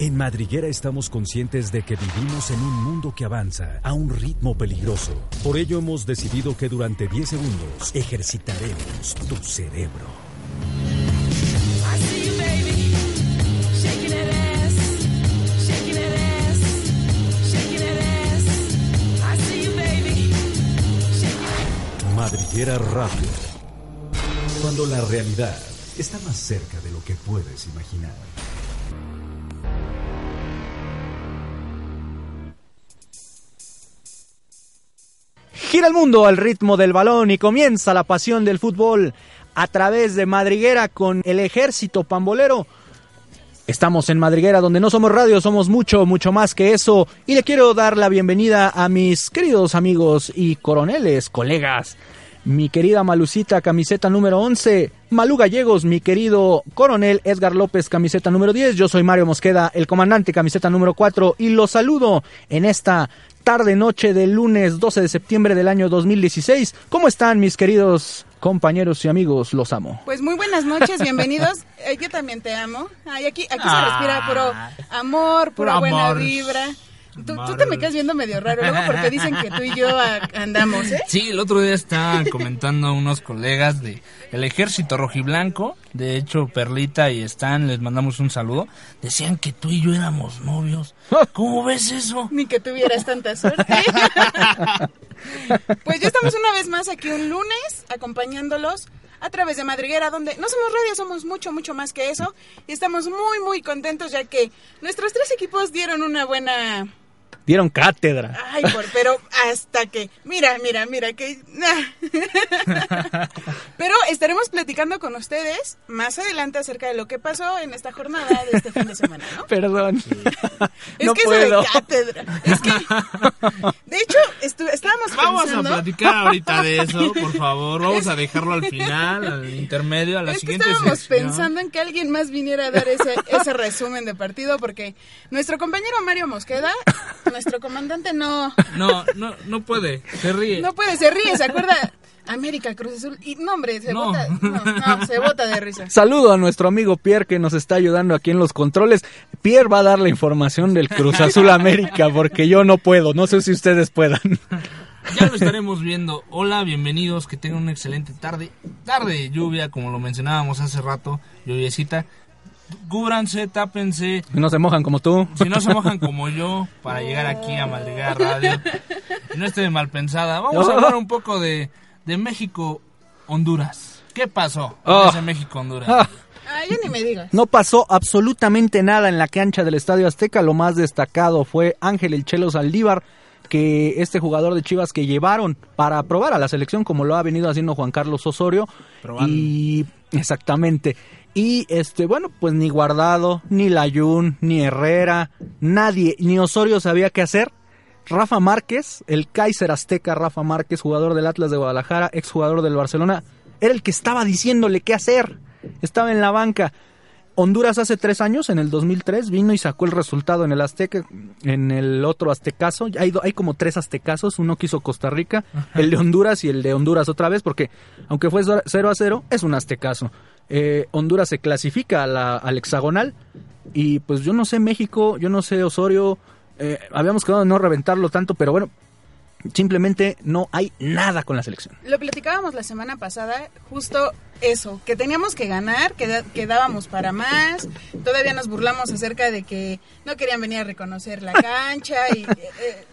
En Madriguera estamos conscientes de que vivimos en un mundo que avanza a un ritmo peligroso. Por ello hemos decidido que durante 10 segundos ejercitaremos tu cerebro. Madriguera Radio. Cuando la realidad está más cerca de lo que puedes imaginar. Gira el mundo al ritmo del balón y comienza la pasión del fútbol a través de Madriguera con el ejército pambolero. Estamos en Madriguera donde no somos radio, somos mucho, mucho más que eso. Y le quiero dar la bienvenida a mis queridos amigos y coroneles, colegas. Mi querida Malucita, camiseta número 11. Malú Gallegos, mi querido coronel Edgar López, camiseta número 10. Yo soy Mario Mosqueda, el comandante, camiseta número 4. Y los saludo en esta tarde noche del lunes 12 de septiembre del año 2016. ¿Cómo están mis queridos compañeros y amigos? Los amo. Pues muy buenas noches, bienvenidos. Eh, yo también te amo. Ay, aquí aquí se respira puro amor, pura Puro buena amor. vibra. Tú, tú te me quedas viendo medio raro luego porque dicen que tú y yo andamos, ¿eh? Sí, el otro día estaban comentando unos colegas de el ejército rojiblanco, de hecho Perlita y Stan, les mandamos un saludo, decían que tú y yo éramos novios. ¿Cómo ves eso? Ni que tuvieras tanta suerte. pues ya estamos una vez más aquí un lunes acompañándolos a través de Madriguera, donde no somos radio, somos mucho, mucho más que eso. Y estamos muy, muy contentos ya que nuestros tres equipos dieron una buena... Dieron cátedra. Ay, por, pero hasta que... Mira, mira, mira, que... pero estaremos platicando con ustedes más adelante acerca de lo que pasó en esta jornada de este fin de semana, ¿no? Perdón. Es no que puedo. eso de cátedra. Es que, de hecho, estu- estábamos Vamos a pensando. platicar ahorita de eso, por favor. Vamos a dejarlo al final, al intermedio, a la es que siguiente estábamos sección. pensando en que alguien más viniera a dar ese, ese resumen de partido porque nuestro compañero Mario Mosqueda, nuestro comandante, no, No, no, no puede, se ríe. no puede, se ríe, ¿se acuerda? América Cruz Azul. Y no, hombre, se No. bota, no, no, se bota de risa. Saludo a nuestro amigo Pierre que nos está ayudando aquí en los controles. Pierre va a dar la información del Cruz Azul América porque yo no puedo. No sé si ustedes puedan. Ya lo estaremos viendo. Hola, bienvenidos, que tengan una excelente tarde. Tarde de lluvia, como lo mencionábamos hace rato, lluviecita. Cúbranse, tápense. No se mojan como tú. Si no se mojan como yo para llegar aquí a Madrigal Radio. Y no esté mal pensada. Vamos a hablar un poco de, de México, Honduras. ¿Qué pasó en Oh. ese México, Honduras? Ah, Ah, ni me digas. no pasó absolutamente nada en la cancha del Estadio Azteca. Lo más destacado fue Ángel El Chelo Saldívar, que este jugador de Chivas que llevaron para probar a la selección, como lo ha venido haciendo Juan Carlos Osorio. Probando. Y exactamente. Y este, bueno, pues ni Guardado, ni Layún, ni Herrera, nadie, ni Osorio sabía qué hacer. Rafa Márquez, el Kaiser Azteca Rafa Márquez, jugador del Atlas de Guadalajara, exjugador del Barcelona, era el que estaba diciéndole qué hacer. Estaba en la banca. Honduras hace tres años, en el 2003, vino y sacó el resultado en el Azteca, en el otro Aztecaso. Hay, hay como tres Aztecazos, uno que hizo Costa Rica, el de Honduras y el de Honduras otra vez, porque aunque fue 0 a 0, es un Aztecaso. Eh, Honduras se clasifica a la- al hexagonal y pues yo no sé México, yo no sé Osorio, eh, habíamos quedado en no reventarlo tanto, pero bueno, simplemente no hay nada con la selección. Lo platicábamos la semana pasada, justo eso, que teníamos que ganar, que, dábamos para más. Todavía nos burlamos acerca de que no querían venir a reconocer la cancha y... eh, eh,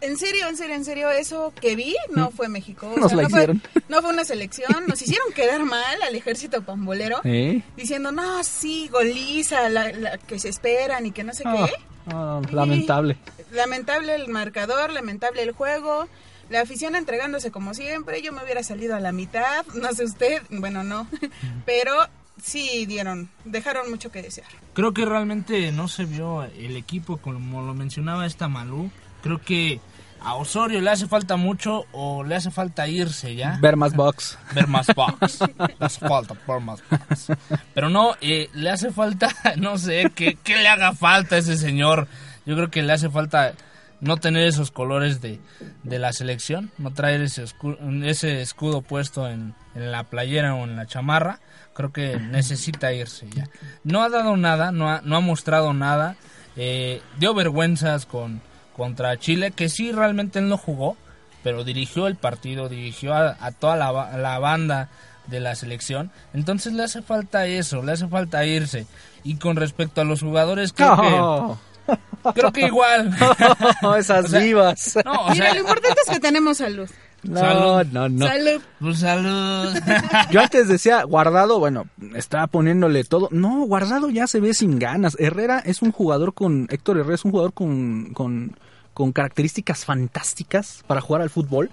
en serio, en serio, en serio, eso que vi no fue México. O Nos la no, fue, hicieron. no fue una selección. Nos hicieron quedar mal al ejército pambolero. ¿Eh? Diciendo, no, sí, goliza, la, la que se esperan y que no sé Ah, qué. ah, Sí. lamentable. Lamentable el marcador, lamentable el juego. La afición entregándose como siempre. Yo me hubiera salido a la mitad. No sé usted. Bueno, no. Pero sí dieron. Dejaron mucho que desear. Creo que realmente no se vio el equipo como lo mencionaba esta Malú. Creo que a Osorio le hace falta mucho o le hace falta irse ya. Ver más box. ver más box. Le hace falta ver más box. Pero no, eh, le hace falta, no sé, ¿qué, qué le haga falta a ese señor. Yo creo que le hace falta no tener esos colores de, de la selección, no traer ese, escu- ese escudo puesto en, en la playera o en la chamarra. Creo que necesita irse ya. No ha dado nada, no ha, no ha mostrado nada. Eh, dio vergüenzas con contra Chile, que sí realmente él no jugó, pero dirigió el partido, dirigió a, toda la, la, banda de la selección. Entonces le hace falta eso, le hace falta irse. Y con respecto a los jugadores, creo que... Creo que igual. esas vivas. Mira, lo importante es que tenemos salud. No, no, no. Salud. Pues salud. Yo antes decía, Guardado, bueno, estaba poniéndole todo. No, Guardado ya se ve sin ganas. Herrera es un jugador con, Héctor Herrera es un jugador con, con, con características fantásticas para jugar al fútbol.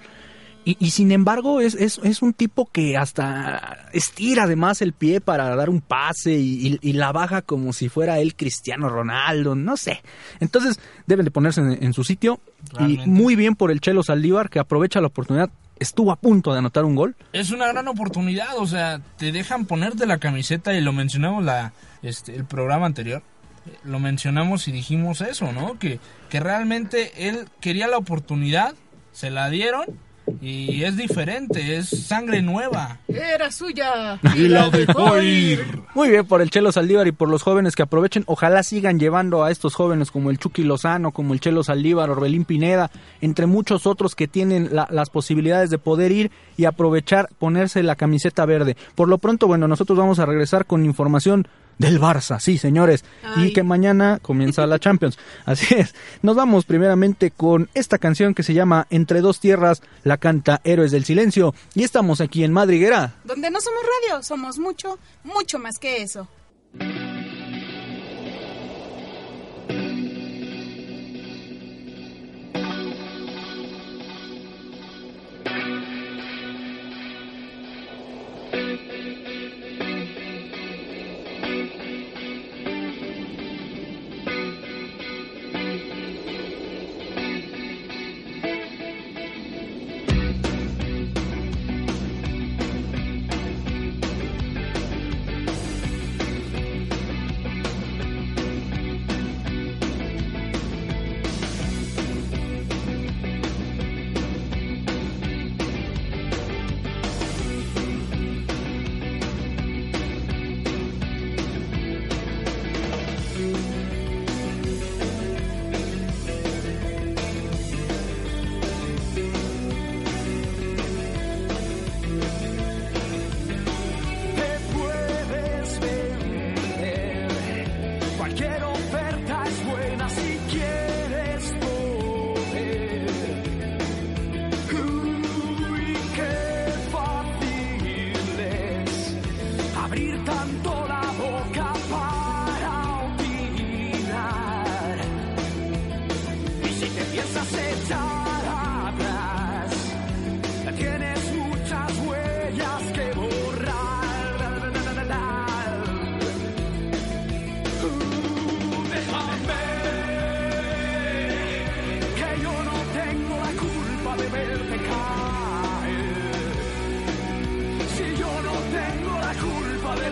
Y, sin embargo es, es, un tipo que hasta estira además el pie para dar un pase y, la baja como si fuera él Cristiano Ronaldo, no sé. Entonces deben de ponerse en, su sitio y muy bien por el Chelo Saldívar que aprovecha la oportunidad. Estuvo a punto de anotar un gol. Es una gran oportunidad, o sea, te dejan ponerte la camiseta y lo mencionamos la, este, el programa anterior lo mencionamos y dijimos eso, ¿no? Que, que realmente él quería la oportunidad, se la dieron y es diferente, es sangre nueva. Era suya y la dejó ir. Muy bien por el Chelo Saldívar y por los jóvenes que aprovechen. Ojalá sigan llevando a estos jóvenes como el Chucky Lozano, como el Chelo Saldívar, Orbelín Pineda, entre muchos otros que tienen las posibilidades de poder ir y aprovechar, ponerse la camiseta verde. Por lo pronto, bueno, nosotros vamos a regresar con información del Barça, sí, señores. Y que mañana comienza la Champions. Así es. Nos vamos primeramente con esta canción que se llama Entre dos tierras, la canta Héroes del Silencio. Y estamos aquí en Madriguera. Donde no somos radio, somos mucho, mucho más que eso.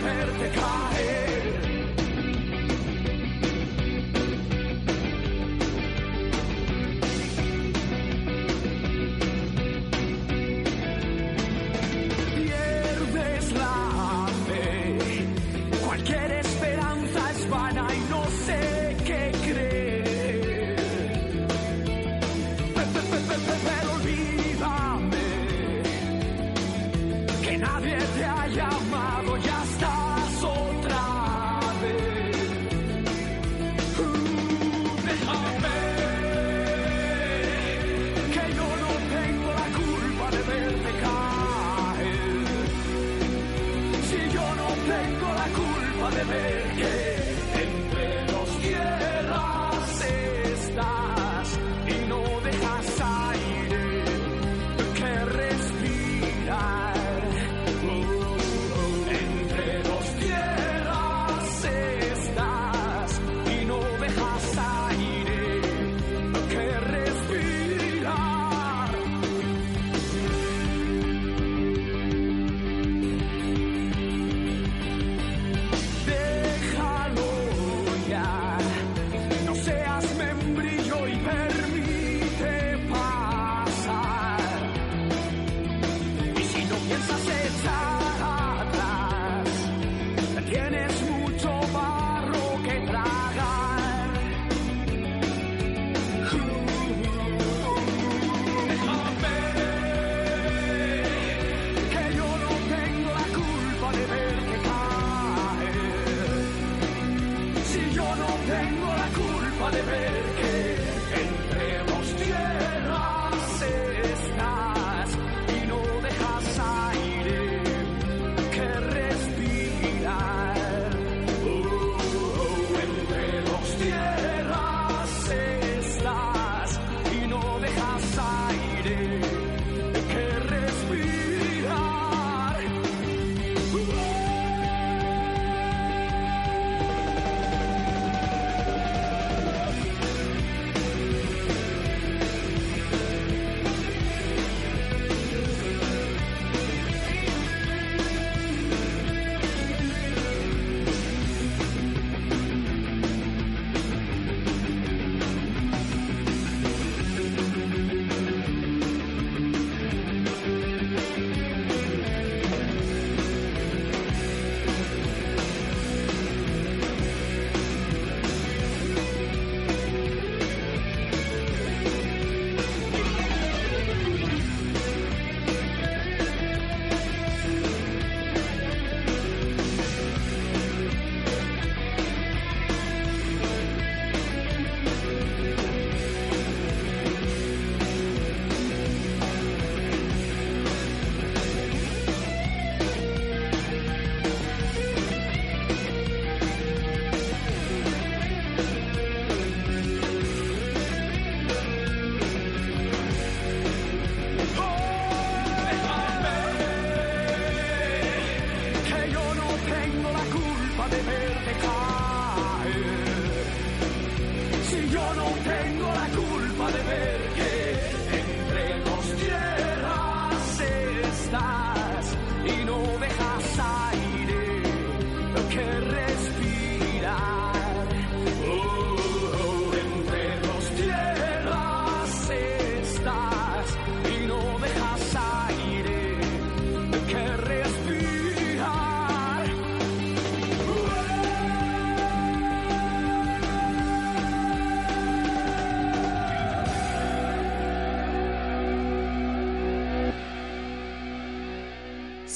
verte caer.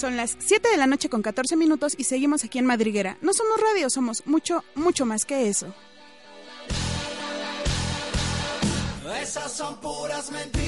Son las 7 de la noche con 14 minutos y seguimos aquí en Madriguera. No somos radio, somos mucho, mucho más que eso. Esas son puras mentiras.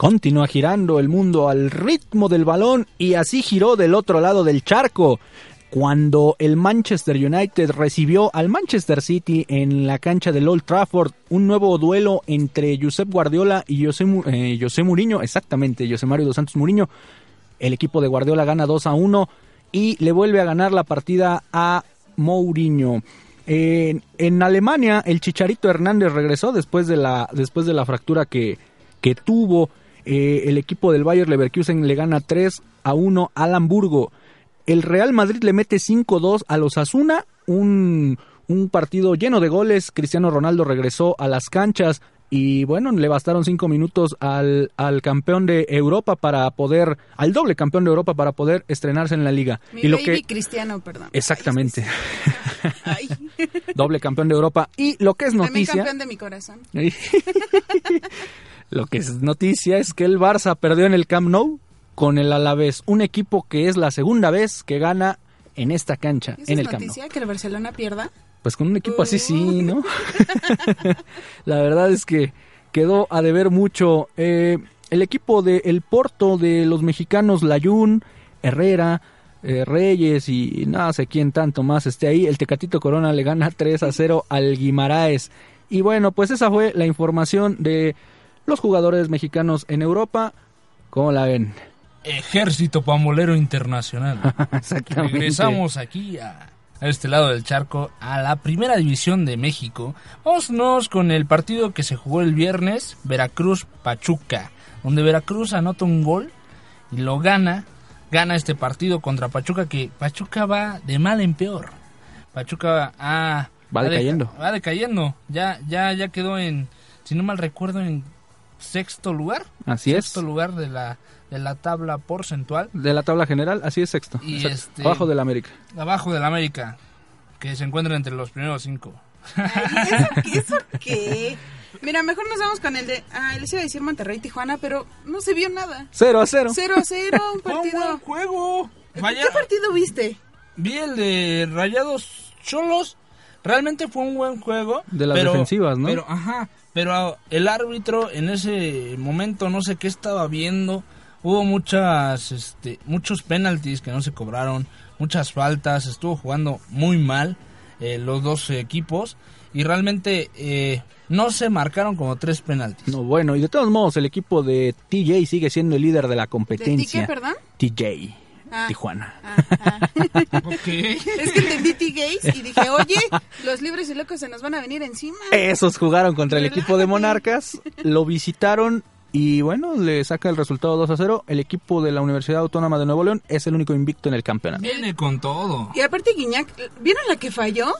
Continúa girando el mundo al ritmo del balón y así giró del otro lado del charco. Cuando el Manchester United recibió al Manchester City en la cancha del Old Trafford, un nuevo duelo entre Josep Guardiola y José, eh, exactamente, José Mario dos Santos Mourinho, el equipo de Guardiola gana 2 a 1 y le vuelve a ganar la partida a Mourinho. En, en Alemania, el Chicharito Hernández regresó después de la, después de la fractura que, que tuvo. Eh, el equipo del Bayer Leverkusen le gana 3 a 1 al Hamburgo. El Real Madrid le mete 5-2 a los Asuna, un, un partido lleno de goles. Cristiano Ronaldo regresó a las canchas y bueno, le bastaron cinco minutos al, al campeón de Europa para poder, al doble campeón de Europa para poder estrenarse en la liga. Mi y lo baby que cristiano, perdón. exactamente, Ay, doble campeón de Europa. Y lo que es también noticia, campeón de mi corazón. lo que es noticia es que el Barça perdió en el Camp Nou con el Alavés, un equipo que es la segunda vez que gana en esta cancha, ¿Esa en es el Camp Nou. noticia que el Barcelona pierda? Pues con un equipo así sí, Uh. ¿no? la verdad es que quedó a deber mucho. Eh, el equipo de El Porto de los mexicanos Layún, Herrera, eh, Reyes y no sé quién tanto más esté ahí. El Tecatito Corona le gana 3 a 0 al Guimaraes. Y bueno, pues esa fue la información de los jugadores mexicanos en Europa. ¿Cómo la ven? Ejército Pamolero Internacional. Exactamente. Regresamos aquí a, a este lado del charco, a la primera división de México. Vámonos con el partido que se jugó el viernes, Veracruz-Pachuca, donde Veracruz anota un gol y lo gana. Gana este partido contra Pachuca, que Pachuca va de mal en peor. Pachuca ah, Va deca- decayendo. Va decayendo. Ya, ya, ya quedó en, si no mal recuerdo, en sexto lugar. Así es. Sexto lugar de la, de la tabla porcentual. De la tabla general, así es sexto. Y este- Abajo del América. abajo del América, que se encuentra entre los primeros cinco. Ay, ¿eso, ¿Eso qué? Mira, mejor nos vamos con el de... Ah, les iba a decir Monterrey-Tijuana, pero no se vio nada. 0 a 0. 0 a 0, un Fue un buen partido. juego. Vaya, ¿Qué partido viste? vi el de Rayados Cholos. Realmente fue un buen juego. De las pero- defensivas, ¿no? Pero, ajá. Pero el árbitro en ese momento no sé qué estaba viendo. Hubo muchas, este, muchos penaltis que no se cobraron, muchas faltas. Estuvo jugando muy mal eh, los dos equipos y realmente eh, no se marcaron como tres penaltis. No, bueno, y de todos modos, el equipo de TJ sigue siendo el líder de la ¿De competencia. qué, perdón? TJ, Ah. Tijuana. Ah, ah. Ok. Es que entendí T-Gays y dije, oye, los libres y locos se nos van a venir encima. Esos jugaron contra el equipo de. Monarcas, lo visitaron y bueno, le saca el resultado 2 a 0. El equipo de la Universidad Autónoma de Nuevo León es el único invicto en el campeonato. Viene con todo. Y aparte Guiñac, ¿vieron la que falló?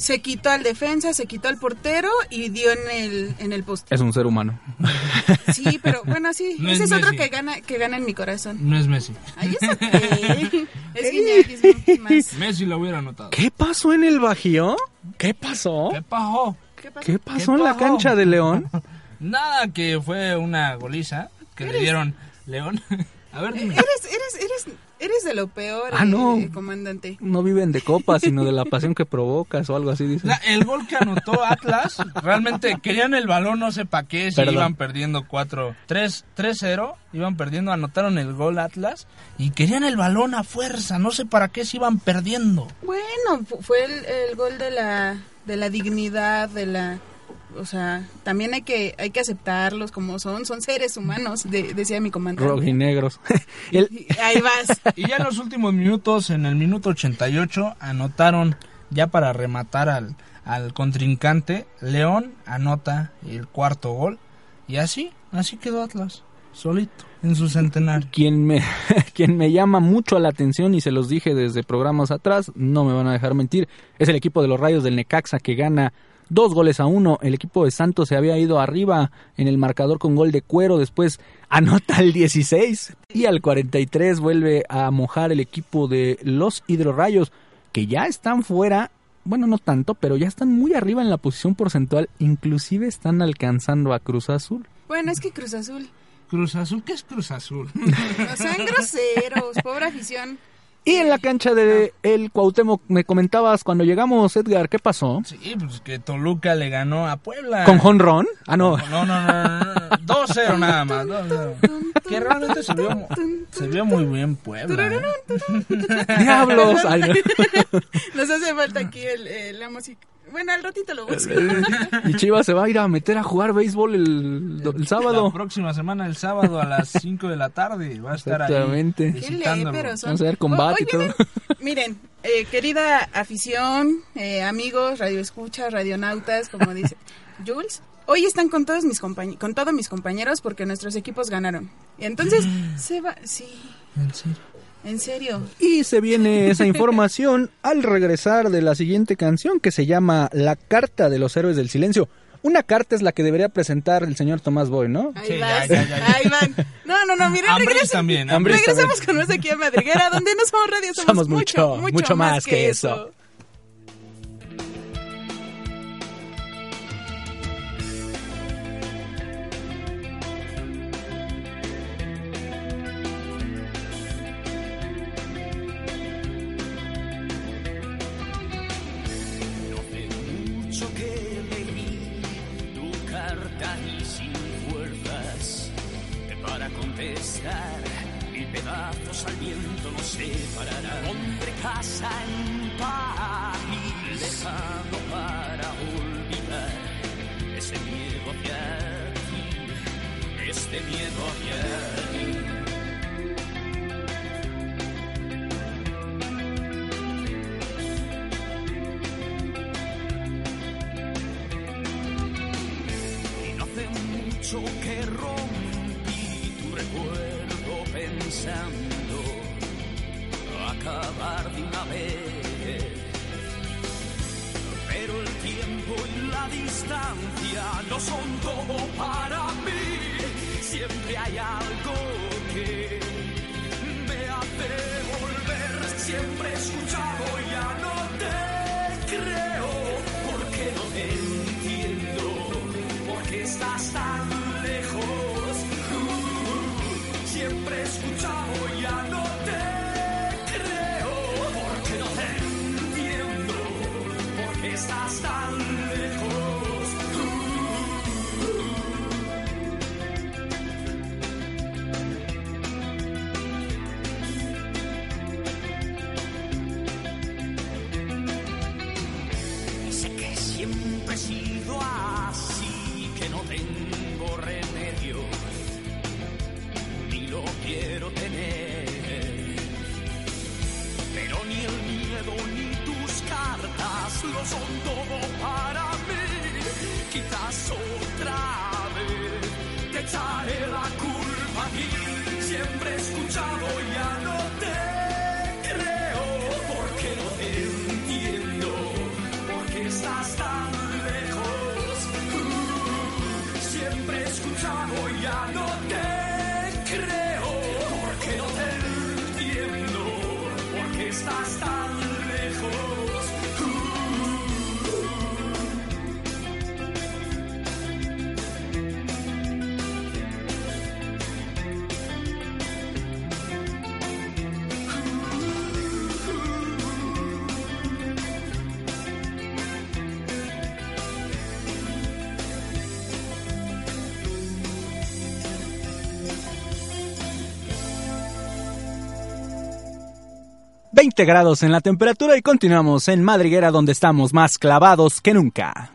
Se quitó al defensa, se quitó al portero y dio en el, en el poste. Es un ser humano. Sí, pero bueno, sí, No ese es es otro que gana, que gana en mi corazón. No es Messi. Ay, ¿eso qué? Es Guiñac, es más. Messi lo hubiera anotado. ¿Qué pasó en el Bajío? ¿Qué pasó? ¿Qué pasó? ¿Qué pasó? ¿Qué pasó en la cancha de León? Nada, que fue una goliza que le dieron León. A ver, dime. Eres, eres, eres, eres de lo peor, Ah, no. eh, comandante. No viven de copas, sino de la pasión que provocas o algo así, dicen. La- el gol que anotó Atlas, realmente querían el balón, no sé para qué, si Perdón. iban perdiendo 4, 3, 3-0, iban perdiendo, anotaron el gol Atlas y querían el balón a fuerza, no sé para qué se iban perdiendo. Bueno, fu- fue el, el gol de la, de la dignidad, de la... O sea, también hay que, hay que aceptarlos como son, son seres humanos, de- decía mi comandante. Rojinegros. El, Y Ahí vas. Y ya en los últimos minutos, en el minuto 88, anotaron ya para rematar al, al contrincante. León anota el cuarto gol. Y así, así quedó Atlas, solito, en su centenario. quien me, quien me llama mucho la atención y se los dije desde programas atrás, no me van a dejar mentir, es el equipo de los Rayos del Necaxa que gana dos goles a uno. El equipo de Santos se había ido arriba en el marcador con gol de cuero, después anota el 16 y al 43 vuelve a mojar el equipo de los Hidrorrayos que ya están fuera. Bueno, no tanto, pero ya están muy arriba en la posición porcentual. Inclusive están alcanzando a Cruz Azul. Bueno, es que Cruz Azul. Cruz Azul, ¿qué es Cruz Azul? No sean groseros, pobre afición. Y en la cancha de el Cuauhtémoc me comentabas cuando llegamos, Edgar, ¿qué pasó? Sí, pues que Toluca le ganó a Puebla. ¿Con jonrón? Ah, no. No, no, no, no, no, 2-0 nada más. 2-0. Que realmente se vio, se vio muy bien Puebla. ¿eh? Diablos. Nos hace falta aquí el, eh, la música. Bueno, al ratito lo busco. Y Chivas se va a ir a meter a jugar béisbol el, el sábado. La próxima semana, el sábado a las 5 de la tarde, va a estar ahí Exactamente. Léperos son. Vamos a ver combate Hoy y todo. Miren, eh, querida afición, eh, amigos, radioescuchas, radionautas, como dice Jules, hoy están con todos mis compañ- con todos mis compañeros porque nuestros equipos ganaron. Y entonces se va, sí, ¿En serio? En serio. Y se viene esa información al regresar de la siguiente canción que se llama La Carta de los Héroes del Silencio. Una carta es la que debería presentar el señor Tomás Boy, ¿no? Ahí Sí, ya, vas, ya, ya, ya. ahí van. No, no, no, miren, Ambris regresen- también. Regresamos con más aquí a Madriguera, donde no somos radio, somos, Somos mucho, mucho, más, más que, que eso. Contestar. Mil pedazos al viento nos separará. Hombre casa en París dejando para olvidar. Ese miedo hacia ti este miedo hacia ti no son todo para mí. Siempre hay algo son todo 20 grados en la temperatura y continuamos en Madriguera donde estamos más clavados que nunca.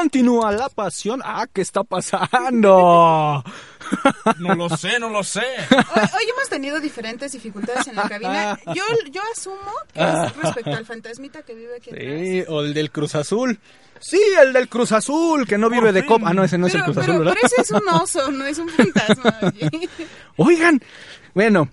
Continúa la pasión. Ah, ¿qué está pasando? No lo sé, no lo sé. Hoy, hoy hemos tenido diferentes dificultades en la cabina. Yo, yo asumo que es respecto al fantasmita que vive aquí atrás. Sí, o el del Cruz Azul. Sí, el del Cruz Azul, que no vive de copa. Ah, no, ese no es el Cruz pero, Azul, ¿verdad? pero ese es un oso, no es un fantasma. oye. Oigan, bueno,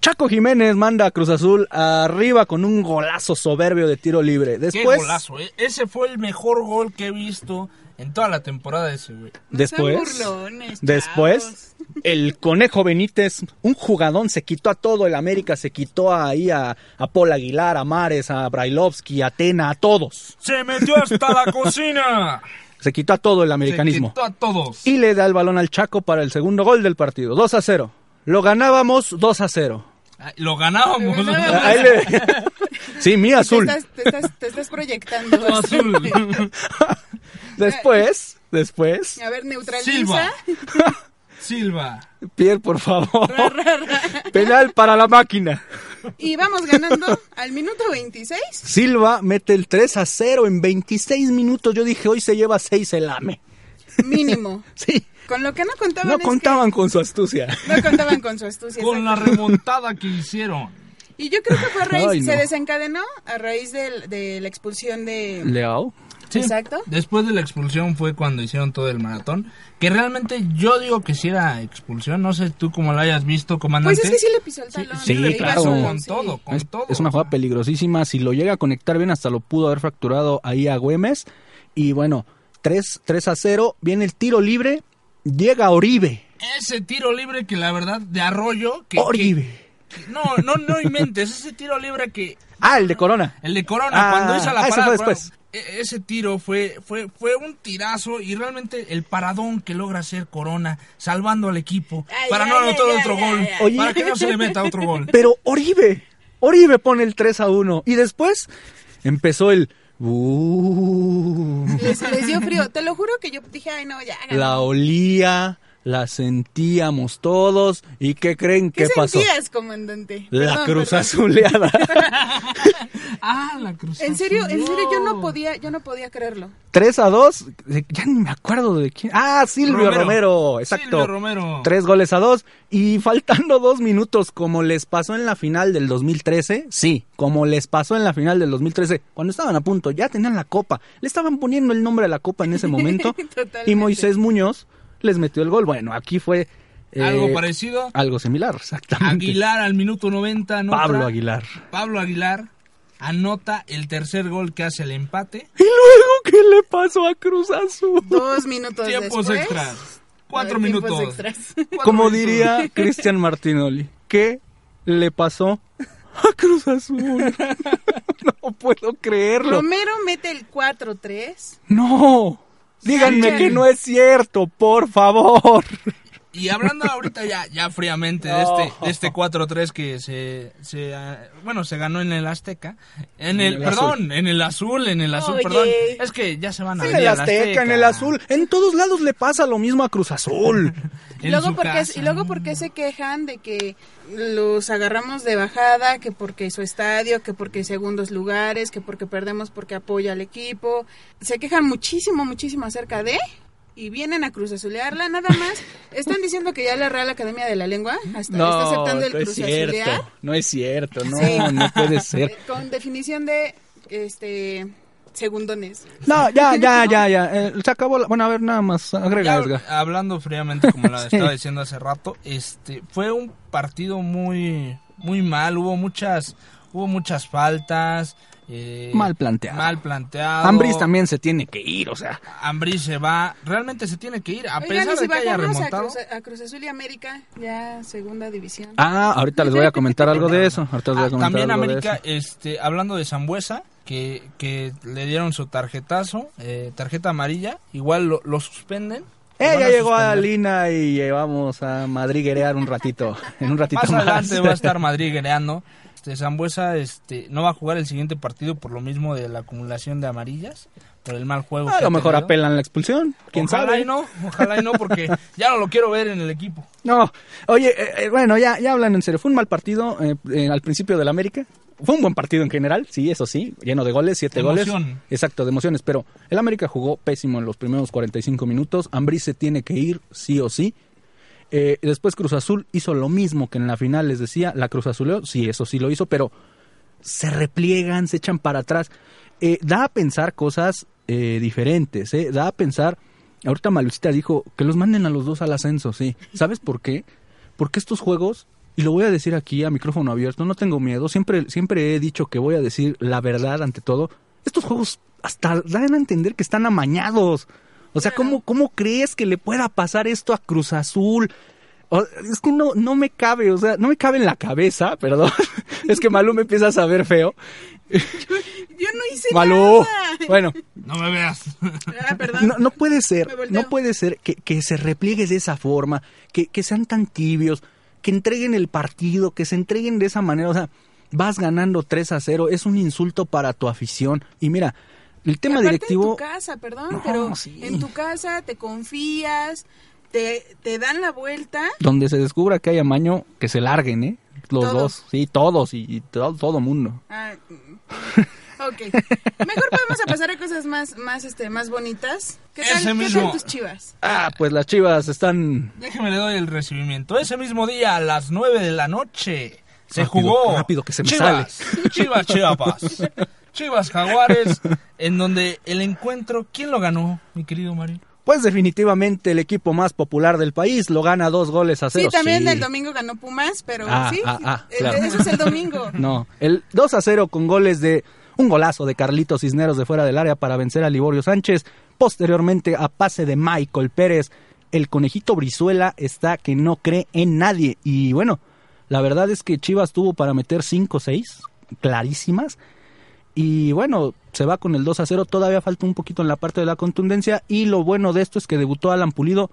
Chaco Jiménez manda a Cruz Azul arriba con un golazo soberbio de tiro libre. Qué Después, golazo, eh. Ese fue el mejor gol que he visto en toda la temporada de ese, güey. No después, burlones, después, el Conejo Benítez, un jugadón, se quitó a todo el América, se quitó ahí a, a Paul Aguilar, a Mares, a Brailovsky, a Atena, a todos. ¡Se metió hasta la cocina! Se quitó a todo el Se americanismo. quitó a todos. Y le da el balón al Chaco para el segundo gol del partido. 2 a 0. Lo ganábamos 2 a 0. Ay, Lo ganábamos. Lo ganábamos. Ahí le- Sí, mi Te azul. estás, te, estás, te estás proyectando. Todo azul. Después, después. A ver, neutraliza. Silva. Silva. Pierre, por favor. Penal para la máquina. Y vamos ganando al minuto 26. Silva mete el 3 a 0 en 26 minutos. Yo dije, hoy se lleva 6 el AME. Mínimo. Sí, Con lo que no contaban no es contaban con su astucia. no contaban con su astucia. Con la remontada que hicieron. Y yo creo que fue a raíz, Ay, no. se desencadenó a raíz de, la expulsión de... Leao. Sí. Exacto. Después de la expulsión fue cuando hicieron todo el maratón. Que realmente yo digo que si era expulsión. No sé tú cómo lo hayas visto, comandante. Pues es que sí le pisó el talón. sí, le iba claro. Con sí. todo, con Es, todo. es una jugada peligrosísima. Si lo llega a conectar bien, hasta lo pudo haber fracturado ahí a Güemes. Y bueno, 3, 3 a 0. Viene el tiro libre. Llega Oribe. Ese tiro libre que la verdad de arroyo. Que, Oribe. que- no, no, no inventes. Ese tiro libre que. Ah, el de Corona. El de Corona, Ah, cuando hizo la ah, ese parada. fue después. e- Ese tiro fue, fue, fue un tirazo y realmente el paradón que logra hacer Corona salvando al equipo Ay, para ay, no anotar ay, otro ay, gol, ay, ay. Oye. para que no se le meta otro gol. Pero Oribe. Oribe pone el 3 a 1. Y después empezó el... "Uh". Les, les dio frío. Te lo juro que yo dije, ay, no, ya. ganó. La olía, la sentíamos todos. ¿Y qué creen ¿Qué que pasó? sentías, comandante? La Perdón, cruz perdón. azuleada. Ah, la cruz. En serio, en serio, yo no podía, yo no podía creerlo. 3 a 2. Ya ni me acuerdo de quién. Ah, Silvio Romero. Romero. exacto. Silvio Romero. Tres goles a dos. Y faltando dos minutos, como les pasó en la final del 2013. Sí, como les pasó en la final del 2013. Cuando estaban a punto, ya tenían la copa. Le estaban poniendo el nombre a la copa en ese momento. Y Moisés Muñoz les metió el gol. Bueno, aquí fue. eh, Algo parecido. Algo similar, exactamente. Aguilar al minuto 90 anota. Pablo Aguilar. Pablo Aguilar anota el tercer gol que hace el empate. ¿Y luego qué le pasó a Cruz Azul? Dos minutos Tiempos después. extras. Cuatro tiempos minutos. extras. Cuatro Como minutos. diría Cristian Martinoli, ¿qué le pasó a Cruz Azul? no puedo creerlo. Romero mete el 4-3. No. Díganme que no es cierto, por favor. Y hablando ahorita ya, ya fríamente de este, de este 4-3 que se, se, ah, bueno, se ganó en el Azteca. En el, el perdón, en el azul, en el azul, Oye. perdón. Es que ya se van a En venir el Azteca, en el azul. En todos lados le pasa lo mismo a Cruz Azul. Y luego, porque, casa. y luego porque se quejan de que los agarramos de bajada, que porque su estadio, que porque segundos lugares, que porque perdemos porque apoya al equipo. Se quejan muchísimo, muchísimo acerca de... Y vienen a Cruz Azulearla, nada más. Están diciendo que ya la Real Academia de la Lengua hasta está aceptando el no es Cruz cierto. Azulear. No es cierto, no, Sí. no puede ser. Con definición de este segundones. No, ya, ya, ya, ya. Eh, se acabó. la- Bueno, a ver, nada más. Agrega, Ya, hablando fríamente, como la Sí. estaba diciendo hace rato, este fue un partido muy muy mal, hubo muchas hubo muchas faltas, eh, Mal planteado. Mal planteado. Ambris también se tiene que ir, o sea. Ambris se va, realmente se tiene que ir a Oigan, pesar si de que haya bajamos a remontado. Cruz, a Cruz Azul y América, ya segunda división. Ah, ahorita les voy a comentar algo de eso. Ahorita les voy a Ah, comentar también algo de América, eso. este, hablando de Zambuesa, que, que le dieron su tarjetazo, eh, tarjeta amarilla, igual lo, lo suspenden. Eh, ya llegó a. Lina y eh, vamos a madriguerear un ratito. En un ratito Más más. adelante va a estar Madrid guerreando. Este, Zambuesa este, no va a jugar el siguiente partido por lo mismo de la acumulación de amarillas, por el mal juego. A lo mejor tenido. apelan la expulsión. ¿Quién ojalá sabe? y no, ojalá y no, porque ya no lo quiero ver en el equipo. No, oye, eh, eh, bueno, ya, ya hablan en serio. Fue un mal partido eh, eh, al principio del América. Fue un buen partido en general, sí, eso sí, lleno de goles, siete Emoción. goles. Exacto, de emociones, pero el América jugó pésimo en los primeros 45 minutos. Ambris se tiene que ir, sí o sí. Eh, después Cruz Azul hizo lo mismo que en la final, les decía, la Cruz Azuleó, sí, eso sí lo hizo, pero se repliegan, se echan para atrás. Eh, da a pensar cosas eh, diferentes, eh, da a pensar, ahorita Malucita dijo que los manden a los dos al ascenso, sí. ¿Sabes por qué? Porque estos juegos, y lo voy a decir aquí a micrófono abierto, no tengo miedo, siempre, siempre he dicho que voy a decir la verdad ante todo, estos juegos hasta dan a entender que están amañados. O sea, ¿cómo, ¿cómo crees que le pueda pasar esto a Cruz Azul? O- es que no, no me cabe, o sea, no me cabe en la cabeza, perdón. es que Malú me empieza a saber feo. Yo no hice Malú. nada. Bueno, No me veas. Ah, perdón. no, no puede ser, no puede ser que, que se repliegues de esa forma, que, que sean tan tibios, que entreguen el partido, que se entreguen de esa manera. O sea, vas ganando 3 a 0, es un insulto para tu afición. Y mira, el tema Aparte directivo... En tu casa, perdón, No, pero sí. en tu casa te confías, te, te dan la vuelta. donde se descubra que hay amaño, que se larguen, ¿eh? Los Todos. dos, sí, todos y, y todo, todo mundo. Ah, mm, ok. Mejor podemos a pasar a cosas más, más, este, más bonitas. ¿Qué tal, Ese ¿qué mismo. tal tus chivas? Ah, pues las chivas están... Déjeme le doy el recibimiento. Ese mismo día, a las 9 de la noche, se Rápido, jugó rápido, que se me Chivas, Chivas Chiapas, Chivas Jaguares, en donde el encuentro, ¿quién lo ganó, mi querido Mario? Pues definitivamente el equipo más popular del país lo gana dos goles a Sí, cero. también el domingo ganó Pumas, pero Ah, sí, ah, ah, claro. eso es el domingo. No, el 2 a 0 con goles de un golazo de Carlitos Cisneros de fuera del área para vencer a Liborio Sánchez. Posteriormente a pase de Michael Pérez. El conejito Brizuela está que no cree en nadie. Y bueno, la verdad es que Chivas tuvo para meter 5 o 6 clarísimas. Y bueno, se va con el 2 a 0. Todavía falta un poquito en la parte de la contundencia. Y lo bueno de esto es que debutó Alan Pulido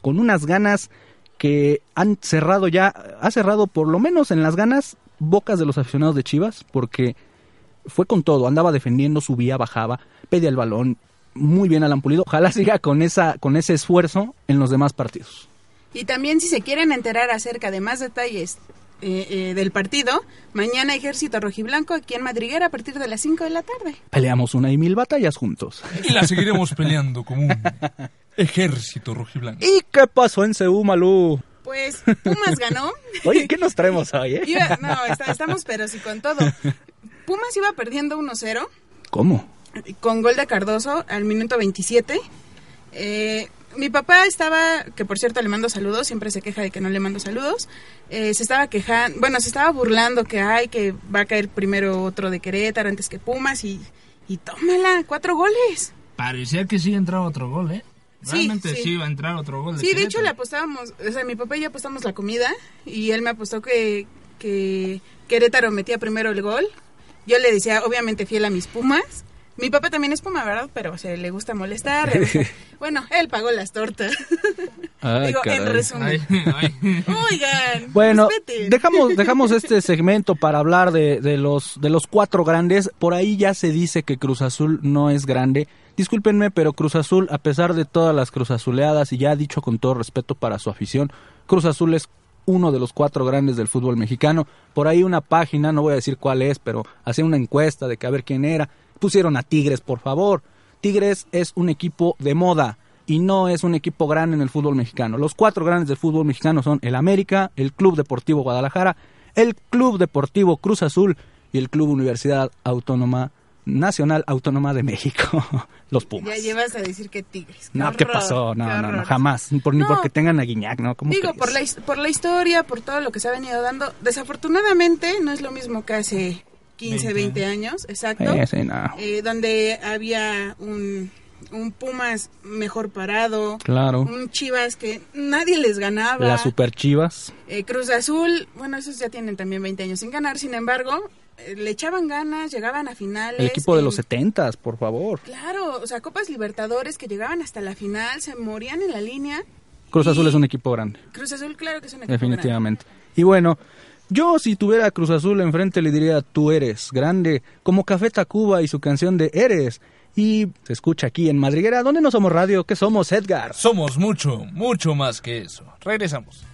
con unas ganas que han cerrado ya, ha cerrado por lo menos en las ganas bocas de los aficionados de Chivas, porque fue con todo, andaba defendiendo, subía, bajaba, pedía el balón, muy bien Alan Pulido. Ojalá siga con esa, con ese esfuerzo en los demás partidos. Y también si se quieren enterar acerca de más detalles eh, eh, del partido, mañana Ejército Rojiblanco aquí en Madriguera a partir de las 5 de la tarde. Peleamos una y mil batallas juntos. Y la seguiremos peleando como un ejército rojiblanco. ¿Y qué pasó en Seúl, Malú? Pues Pumas ganó. Oye, ¿qué nos traemos hoy, eh? Iba- no, está- estamos pero sí con todo. Pumas iba perdiendo 1-0 ¿Cómo? con gol de Cardoso al minuto 27. Eh, mi papá estaba, que por cierto le mando saludos, siempre se queja de que no le mando saludos, eh, se estaba quejando, bueno, se estaba burlando que hay, que va a caer primero otro de Querétaro antes que Pumas y, y tómala, cuatro goles. Parecía que sí entraba otro gol, ¿eh? Realmente sí, sí. iba a entrar otro gol. Sí, de hecho le apostábamos, o sea, mi papá y yo apostamos la comida y él me apostó que, que Querétaro metía primero el gol. Yo le decía, obviamente fiel a mis Pumas. Mi papá también es Puma, ¿verdad? Pero o sea, le gusta molestar. le gusta- Bueno, él pagó las tortas. Ay, Digo, en resumen. Ay, ay. Oigan, Bueno, respeten. dejamos, dejamos este segmento para hablar de, de los, de los cuatro grandes. Por ahí ya se dice que Cruz Azul no es grande. Discúlpenme, pero Cruz Azul, a pesar de todas las Cruz Azuleadas, y ya dicho con todo respeto para su afición, Cruz Azul es uno de los cuatro grandes del fútbol mexicano. Por ahí una página, no voy a decir cuál es, pero hacía una encuesta de que a ver quién era. Pusieron a Tigres, por favor. Tigres es un equipo de moda y no es un equipo grande en el fútbol mexicano. Los cuatro grandes del fútbol mexicano son el América, el Club Deportivo Guadalajara, el Club Deportivo Cruz Azul y el Club Universidad Autónoma Nacional Autónoma de México, los Pumas. Ya llevas a decir que Tigres. no, Qué ¿qué horror, pasó? No, qué no, no, jamás. Por, ni porque tengan a Guiñac, ¿no? ¿Cómo Digo, crees? por la, por la historia, por todo lo que se ha venido dando, desafortunadamente no es lo mismo que hace 15, 20 años, exacto. Eh, sí, no. eh, donde había un, un Pumas mejor parado, Claro. un Chivas que nadie les ganaba, Las Super Chivas. eh, Cruz Azul, bueno, esos ya tienen también 20 años sin ganar, sin embargo, le echaban ganas, llegaban a finales. El equipo de en- los setentas, por favor. Claro, o sea, Copas Libertadores que llegaban hasta la final, se morían en la línea. Cruz Y Azul es un equipo grande, Cruz Azul, claro que es un equipo definitivamente. Y bueno, yo si tuviera Cruz Azul enfrente le diría, tú eres grande, como Café Tacuba y su canción de Eres. Y se escucha aquí en Madriguera, ¿dónde no somos radio? ¿Qué somos, Edgar? Somos mucho, mucho más que eso. Regresamos.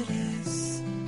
Eres. El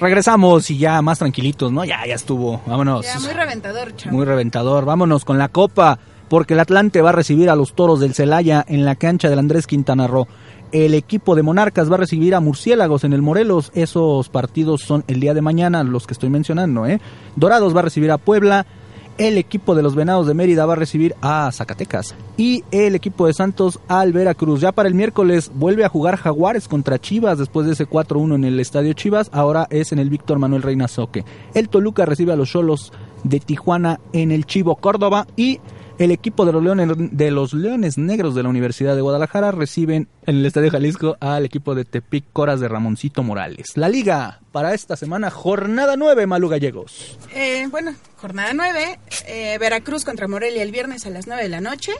Regresamos y ya más tranquilitos, ¿no? Ya, ya estuvo. Vámonos. Ya, muy reventador, chavo. Muy reventador. Vámonos con la copa, porque el Atlante va a recibir a los toros del Celaya en la cancha del Andrés Quintana Roo. El equipo de Monarcas va a recibir a Murciélagos en el Morelos. Esos partidos son el día de mañana, los que estoy mencionando, ¿eh? Dorados va a recibir a Puebla. El equipo de los Venados de Mérida va a recibir a Zacatecas. Y el equipo de Santos al Veracruz. Ya para el miércoles vuelve a jugar Jaguares contra Chivas después de ese 4-1 en el Estadio Chivas. Ahora es en el Víctor Manuel Reina Soque. El Toluca recibe a los Cholos de Tijuana en el Chivo Córdoba y el equipo de los Leones, de los Leones Negros de la Universidad de Guadalajara reciben en el Estadio Jalisco al equipo de Tepic Coras de Ramoncito Morales. La liga para esta semana, jornada 9, Malu Gallegos. Eh, bueno, jornada 9, eh, Veracruz contra Morelia el viernes a las 9 de la noche,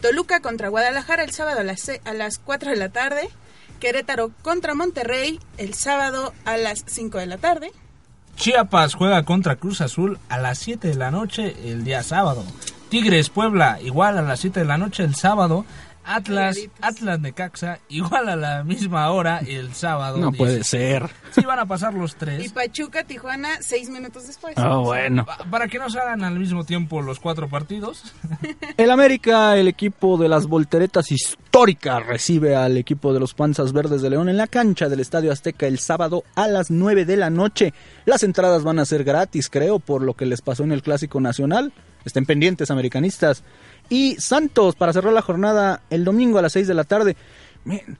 Toluca contra Guadalajara el sábado a las, a las 4 de la tarde, Querétaro contra Monterrey el sábado a las 5 de la tarde, Chiapas juega contra Cruz Azul a las 7 de la noche el día sábado. Tigres Puebla igual a las 7 de la noche el sábado. Atlas. Atlas Necaxa igual a la misma hora el sábado. No puede 16. ser. Sí van a pasar los y tres. Pachuca Tijuana 6 minutos después. Ah, bueno. Pa- Para que no se hagan al mismo tiempo los cuatro partidos. El América, el equipo de las volteretas históricas, recibe al equipo de los Panzas Verdes de León en la cancha del Estadio Azteca el sábado a las 9 de la noche. Las entradas van a ser gratis, creo, por lo que les pasó en el Clásico Nacional. Estén pendientes, americanistas. Y Santos, para cerrar la jornada el domingo a las 6 de la tarde.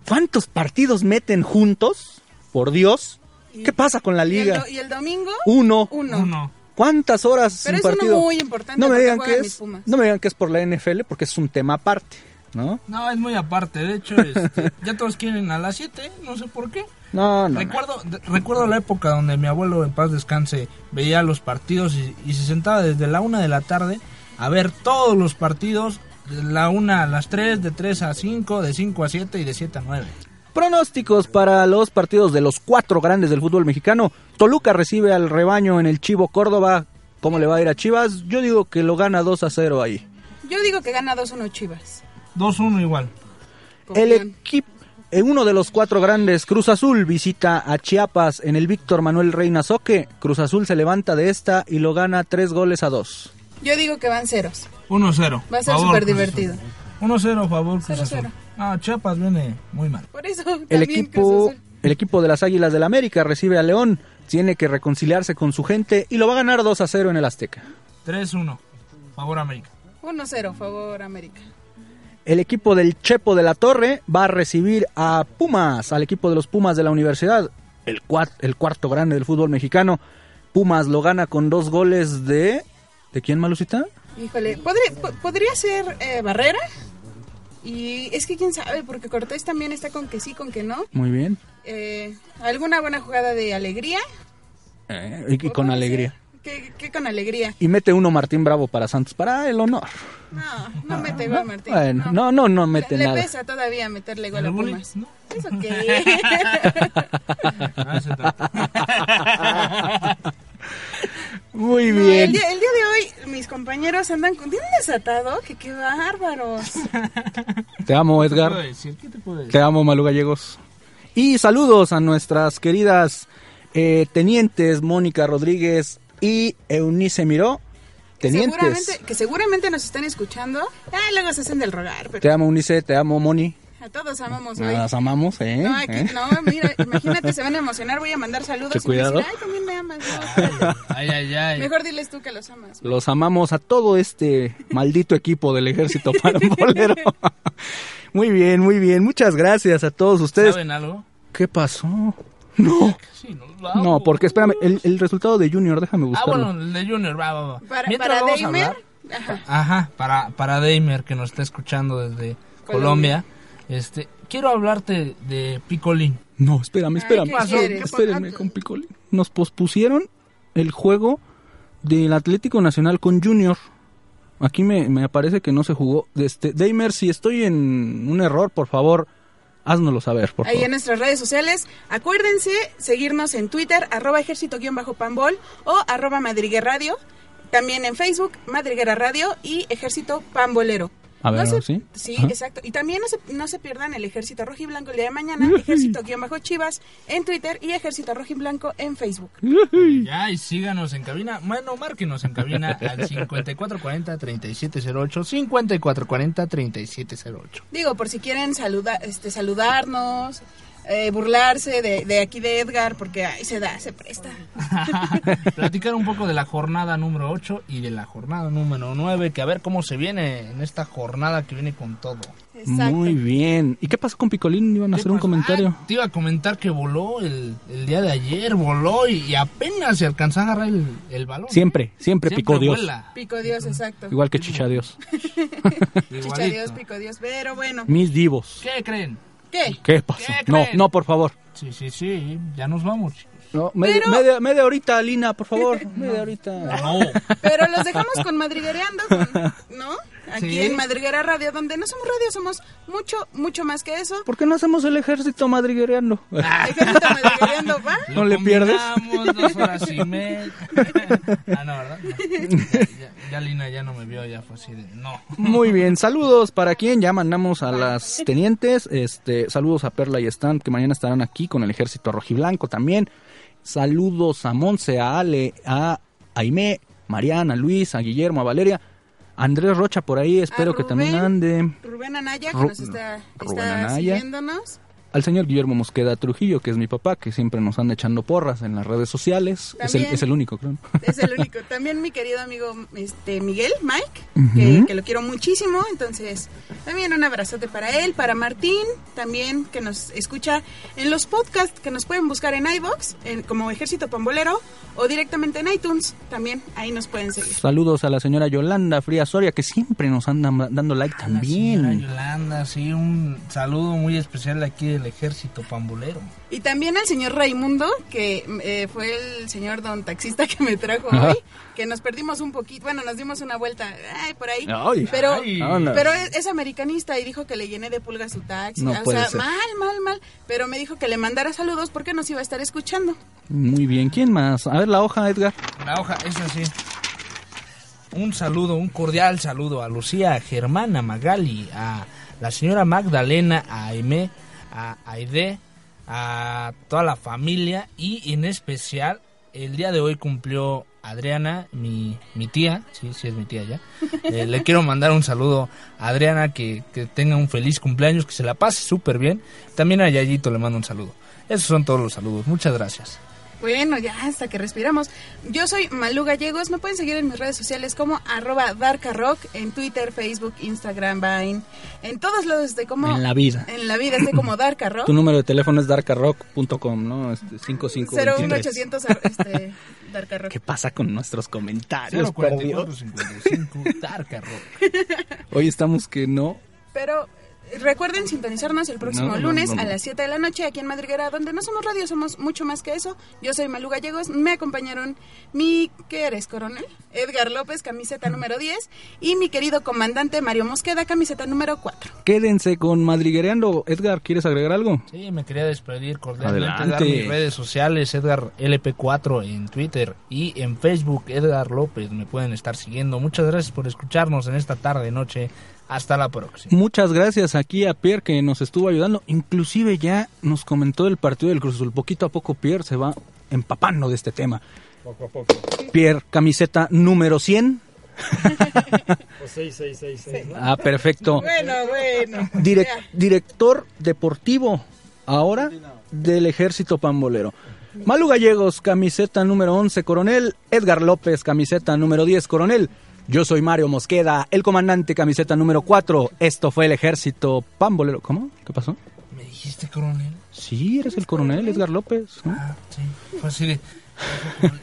¿Cuántos partidos meten juntos? Por Dios. ¿Qué pasa con la Y el, liga? do- y el domingo, Uno. uno. Uno. ¿Cuántas horas Pero sin es uno partido? muy importante no me porque digan que es, no me digan que es por la NFL porque es un tema aparte, ¿no? No, es muy aparte. De hecho, este, ya todos quieren a las 7. No sé por qué. No, no. no. Recuerdo, de- recuerdo la época donde mi abuelo en paz descanse veía los partidos y, y se sentaba desde la una de la tarde a ver todos los partidos de la una a las 3, de 3 a 5, de 5 a 7 y de 7 a 9. Pronósticos para los partidos de los cuatro grandes del fútbol mexicano. Toluca recibe al rebaño en el Chivo Córdoba. ¿Cómo le va a ir a Chivas? Yo digo que lo gana 2 a 0 ahí. Yo digo que gana 2-1 Chivas. 2-1 igual. El equipo, uno de los cuatro grandes, Cruz Azul, visita a Chiapas en el Víctor Manuel Reina Soque. Cruz Azul se levanta de esta y lo gana tres goles a dos. Yo digo que van ceros. 1-0. Va a ser súper divertido. Azul. 1-0 favor Cruz 0-0. Azul. Ah, Chiapas viene muy mal. Por eso El equipo, el equipo de las Águilas del América recibe a León. Tiene que reconciliarse con su gente y lo va a ganar 2 a 0 en el Azteca. 3-1. Favor América. 1-0, favor América. El equipo del Chepo de la Torre va a recibir a Pumas, al equipo de los Pumas de la universidad, el, cuat- el cuarto grande del fútbol mexicano. Pumas lo gana con dos goles de... ¿De quién, Malucita? Híjole, ¿podría, po- podría ser eh, Barrera? Y es que quién sabe, porque Cortés también está con que sí, con que no. Muy bien. Eh, ¿Alguna buena jugada de alegría? Eh, y, y con alegría. ¿Qué, qué con alegría? Y mete uno Martín Bravo para Santos, para el honor. No, no mete gol, Martín. Bueno, no, no, no mete Le nada. pesa todavía meterle gol a. Pumas. ¿No? ¿Eso qué? Muy No, bien. el, día, el día de hoy mis compañeros andan con... ¿Tienen desatado? Que qué bárbaros. Te amo, ¿Qué te puedo Edgar. decir? ¿Qué te puedo decir? Te amo, Malu Gallegos. Y saludos a nuestras queridas eh, tenientes Mónica Rodríguez y Eunice Miró. Tenientes. Seguramente, que seguramente nos están escuchando. Ah, luego se hacen del rogar, pero Te amo, Eunice, te amo, Moni. A todos amamos hoy. Las amamos, ¿eh? No, aquí, ¿Eh? no, mira, imagínate, se van a emocionar, voy a mandar saludos y cuidado. dicen, ay, también me amas. No. Ay, ay, ay. Mejor diles tú que los amas. Los amamos a todo este maldito equipo del ejército parambolero. muy bien, muy bien. Muchas gracias a todos ustedes. ¿Saben algo? ¿Qué pasó? No, Sí, no, no, porque espérame, el, el resultado de Junior, déjame Ah, buscarlo. bueno, el de Junior, va, va, va. Para, Mientras para Daimer, ajá, Ajá, para, para Daimer, que nos está escuchando desde Colombia. Colombia. Este, quiero hablarte de Picolín. No, espérame, espérame. ¿qué quieres? Espérenme con Piccoli. Nos pospusieron el juego del Atlético Nacional con Junior. Aquí me, me aparece que no se jugó. Este, Daimer, si estoy en un error, por favor, háznoslo saber, por ahí en favor. nuestras redes sociales. Acuérdense seguirnos en Twitter, arroba ejército-pambol o arroba madriguer radio. También en Facebook, Madriguera Radio y Ejército Pambolero. A ver, No se- ¿sí? Sí, Ajá. exacto. Y también no se, no se pierdan el Ejército Rojo y Blanco el día de mañana, Ejército-Chivas en Twitter y Ejército Rojo y Blanco en Facebook. Ya, y síganos en cabina. Bueno, márquenos en cabina al 5440-3708. 5440-3708. Digo, por si quieren saluda, este, saludarnos, eh, burlarse de, de aquí de Edgar, porque ahí se da, se presta. Platicar un poco de la jornada número 8 y de la jornada número 9, que a ver cómo se viene en esta jornada que viene con todo. Exacto. Muy bien. ¿Y qué pasó con Picolín? Iban a ¿Qué hacer un comentario. Ah, te iba a comentar que voló el, el día de ayer, voló y, y apenas se alcanzó a agarrar el, el balón. Siempre, siempre, picó Dios. vuela. Pico Dios, exacto. Igual que Chicha Dios. Chicha. Dios, pico Dios. Pero bueno, Mis divos. ¿Qué creen? ¿Qué? ¿Qué pasó? ¿Qué No, no, por favor. Sí, sí, sí, ya nos vamos. No, media, Pero- media, media horita, Lina, por favor. Media horita. No, Pero los dejamos con Madriguereando, ¿no? Aquí Sí. en Madriguera Radio, donde no somos radio, somos mucho, mucho más que eso. ¿Por qué no hacemos el ejército madriguereando? Ejército Madriguereando, ¿va? ¿No le pierdes? dos horas y media. ah, no, ¿verdad? No. Ya, ya- ya Lina ya no me vio, ya fue así de... No. Muy bien, saludos para quien ya mandamos a las tenientes, este, saludos a Perla y Stan que mañana estarán aquí con el ejército rojiblanco también. Saludos a Monse, a Ale, a Aimé, Mariana, a Luis, a Guillermo, a Valeria, a Andrés Rocha por ahí, espero que también ande. Rubén Anaya, que Ru- nos está, está Anaya. siguiéndonos. Al señor Guillermo Mosqueda Trujillo, que es mi papá, que siempre nos anda echando porras en las redes sociales. Es el, También. es el único, creo. Es el único. También mi querido amigo este Miguel, Mike, que, que lo quiero muchísimo. Entonces, también un abrazote para él, para Martín, también que nos escucha en los podcasts que nos pueden buscar en iBox, en, como Ejército Pambolero, o directamente en iTunes. También ahí nos pueden seguir. Saludos a la señora Yolanda Frías Soria, que siempre nos anda dando like La señora también. Yolanda, sí, un saludo muy especial aquí del ejército pambulero. Y también al señor Raimundo, que eh, fue el señor don taxista que me trajo hoy, que nos perdimos un poquito, bueno, nos dimos una vuelta ay, por ahí. Ay. pero Ay. Anda. pero es, es americanista y dijo que le llené de pulgas su taxi. No o puede sea, ser. mal, mal, mal. Pero me dijo que le mandara saludos porque nos iba a estar escuchando. Muy bien, ¿quién más? A ver la hoja, Edgar. La hoja es así. Un saludo, un cordial saludo a Lucía, a Germán, a Magali, a la señora Magdalena, a Aimé, a Aide, a toda la familia y en especial el día de hoy cumplió Adriana, mi, mi tía, sí, sí es mi tía ya. Eh, le quiero mandar un saludo a Adriana, que, que tenga un feliz cumpleaños, que se la pase súper bien. También a Yayito le mando un saludo. Esos son todos los saludos. Muchas gracias. Bueno, ya hasta que respiramos. Yo soy Malú Gallegos. Me pueden seguir en mis redes sociales como arroba darkarock en Twitter, Facebook, Instagram, Vine. En todos lados estoy como... En la vida. En la vida estoy como darkarock. Tu número de teléfono es darkarock.com, ¿no? Este, 5523. 01800 este, darkarock. ¿Qué pasa con nuestros comentarios? por 044 Dios? 55 Darka Rock. Hoy estamos que no. Pero recuerden sintonizarnos el próximo No, no, lunes no, no. a las 7 de la noche aquí en Madriguera, donde no somos radio, somos mucho más que eso. Yo soy Malú Gallegos, me acompañaron mi, ¿qué eres, coronel? Edgar López, camiseta número 10, y mi querido comandante Mario Mosqueda, camiseta número 4. Quédense con Madriguereando. Edgar, ¿quieres agregar algo? Sí, me quería despedir cordialmente, Adelante. dar mis redes sociales, Edgar LP4 en Twitter y en Facebook, Edgar López, me pueden estar siguiendo. Muchas gracias por escucharnos en esta tarde, noche. Hasta la próxima. Muchas gracias aquí a Pierre que nos estuvo ayudando. Inclusive ya nos comentó el partido del Cruz Azul. Poquito a poco Pierre se va empapando de este tema. Poco a poco. Pierre, camiseta número 100. O 6666, ¿no? Ah, perfecto. Bueno, bueno. Direc- director deportivo ahora del Ejército Pambolero. Malu Gallegos, camiseta número 11, coronel. Edgar López, camiseta número 10, coronel. Yo soy Mario Mosqueda, el comandante, camiseta número 4. Esto fue el Ejército Pambolero. ¿Cómo? ¿Qué pasó? ¿Me dijiste, coronel? Sí, eres el coronel, Edgar López. ¿no? Ah, sí. Fue así de...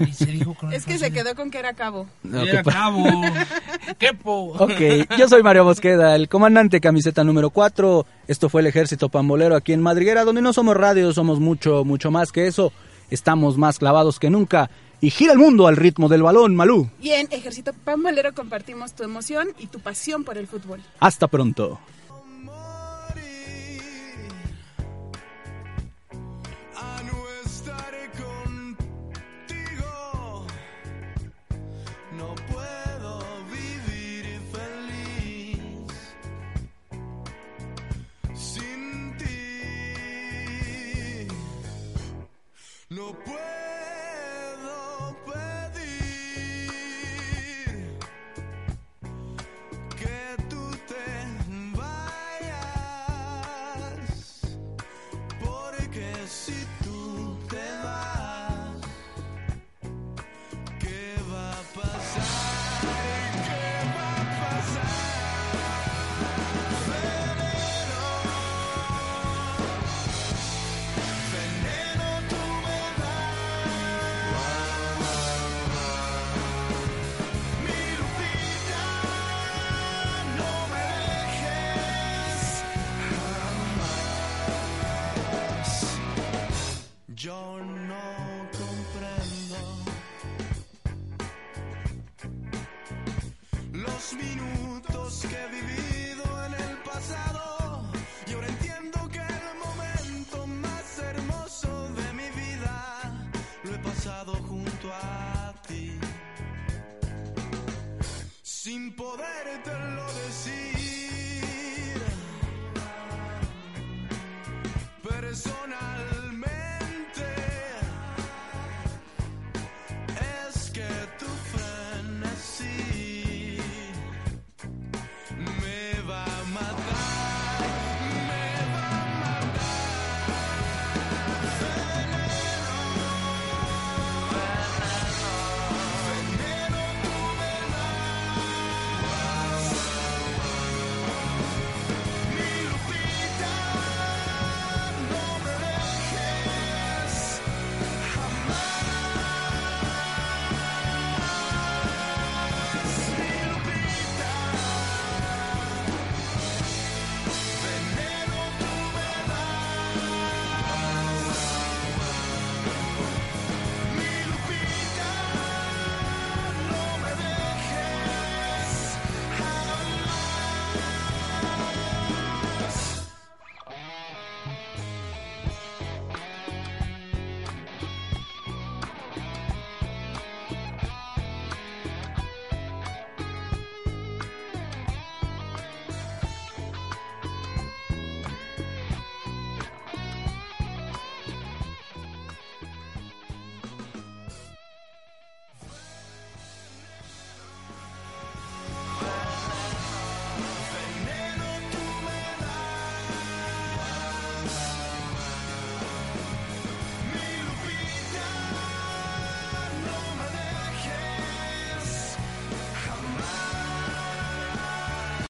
Y se dijo coronel, Es que se quedó con que era cabo. No, "Era ¿qué pa- cabo. ¿Qué po? Ok, yo soy Mario Mosqueda, el comandante camiseta número 4. Esto fue el Ejército Pambolero aquí en Madriguera, donde no somos radio, somos mucho, mucho más que eso. Estamos más clavados que nunca. Y gira el mundo al ritmo del balón, Malú. Y en Ejército Pambolero compartimos tu emoción y tu pasión por el fútbol. Hasta pronto.